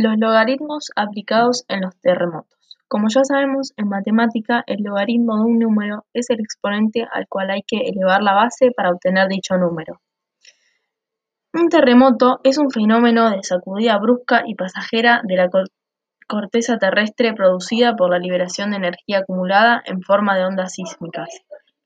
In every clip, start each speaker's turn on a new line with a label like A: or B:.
A: Los logaritmos aplicados en los terremotos. Como ya sabemos, en matemática el logaritmo de un número es el exponente al cual hay que elevar la base para obtener dicho número. Un terremoto es un fenómeno de sacudida brusca y pasajera de la corteza terrestre producida por la liberación de energía acumulada en forma de ondas sísmicas.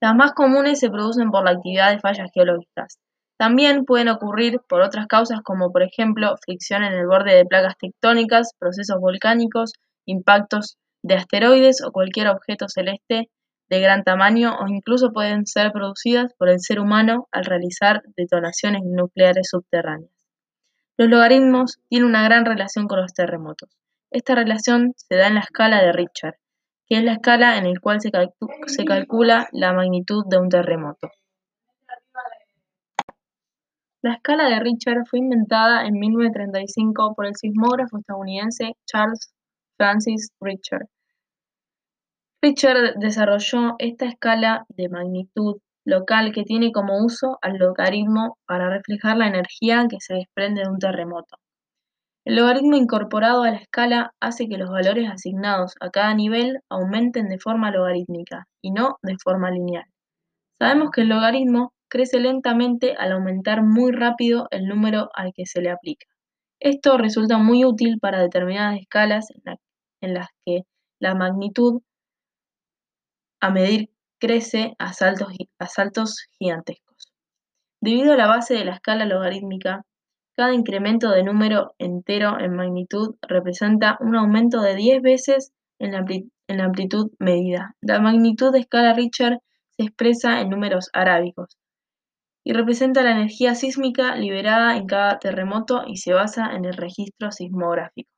A: Las más comunes se producen por la actividad de fallas geológicas. También pueden ocurrir por otras causas como por ejemplo fricción en el borde de placas tectónicas, procesos volcánicos, impactos de asteroides o cualquier objeto celeste de gran tamaño o incluso pueden ser producidas por el ser humano al realizar detonaciones nucleares subterráneas. Los logaritmos tienen una gran relación con los terremotos. Esta relación se da en la escala de Richter, que es la escala en la cual se, se calcula la magnitud de un terremoto. La escala de Richter fue inventada en 1935 por el sismógrafo estadounidense Charles Francis Richter. Richter desarrolló esta escala de magnitud local que tiene como uso al logaritmo para reflejar la energía que se desprende de un terremoto. El logaritmo incorporado a la escala hace que los valores asignados a cada nivel aumenten de forma logarítmica y no de forma lineal. Sabemos que el logaritmo crece lentamente al aumentar muy rápido el número al que se le aplica. Esto resulta muy útil para determinadas escalas en, las que la magnitud a medir crece a saltos, gigantescos. Debido a la base de la escala logarítmica, cada incremento de número entero en magnitud representa un aumento de 10 veces en la, amplitud medida. La magnitud de escala Richter se expresa en números arábicos, y representa la energía sísmica liberada en cada terremoto y se basa en el registro sismográfico.